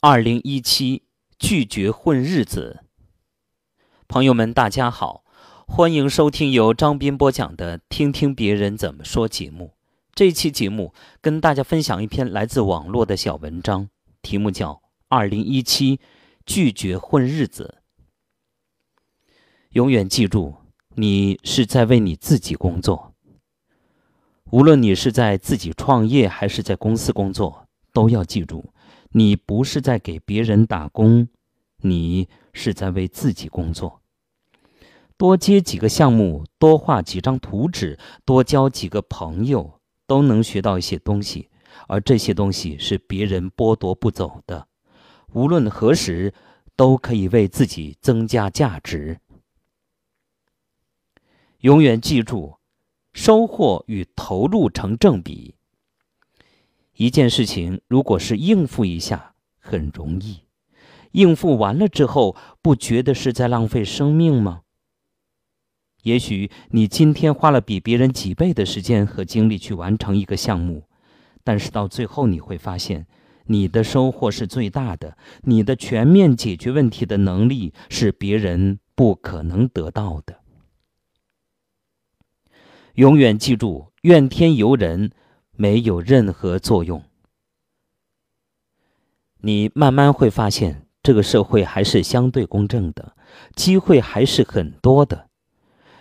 二零一七拒绝混日子。朋友们，大家好，欢迎收听由张斌播讲的《听听别人怎么说》节目。这期节目跟大家分享一篇来自网络的小文章，题目叫《二零一七拒绝混日子》。永远记住，你是在为你自己工作。无论你是在自己创业还是在公司工作，都要记住。你不是在给别人打工，你是在为自己工作。多接几个项目，多画几张图纸，多交几个朋友，都能学到一些东西，而这些东西是别人剥夺不走的。无论何时，都可以为自己增加价值。永远记住，收获与投入成正比。一件事情，如果是应付一下，很容易；应付完了之后，不觉得是在浪费生命吗？也许你今天花了比别人几倍的时间和精力去完成一个项目，但是到最后你会发现，你的收获是最大的，你的全面解决问题的能力是别人不可能得到的。永远记住，怨天尤人。没有任何作用。你慢慢会发现，这个社会还是相对公正的，机会还是很多的。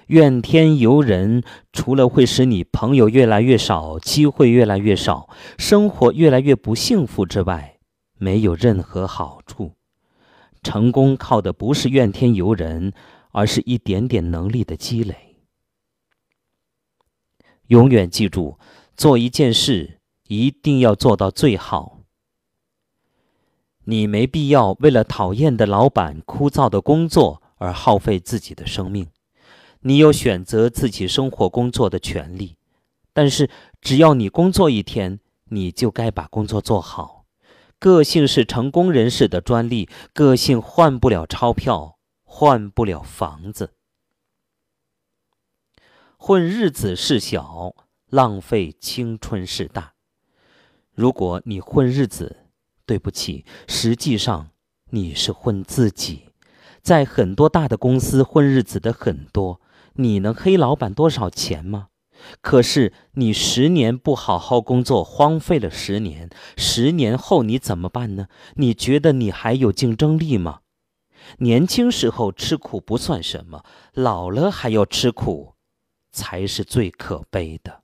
怨天尤人，除了会使你朋友越来越少，机会越来越少，生活越来越不幸福之外，没有任何好处。成功靠的不是怨天尤人，而是一点点能力的积累。永远记住。做一件事一定要做到最好。你没必要为了讨厌的老板、枯燥的工作而耗费自己的生命。你有选择自己生活工作的权利，但是只要你工作一天，你就该把工作做好。个性是成功人士的专利，个性换不了钞票，换不了房子。混日子是小。浪费青春是大。如果你混日子，对不起，实际上你是混自己。在很多大的公司混日子的很多，你能黑老板多少钱吗？可是你十年不好好工作，荒废了十年，十年后你怎么办呢？你觉得你还有竞争力吗？年轻时候吃苦不算什么，老了还要吃苦，才是最可悲的。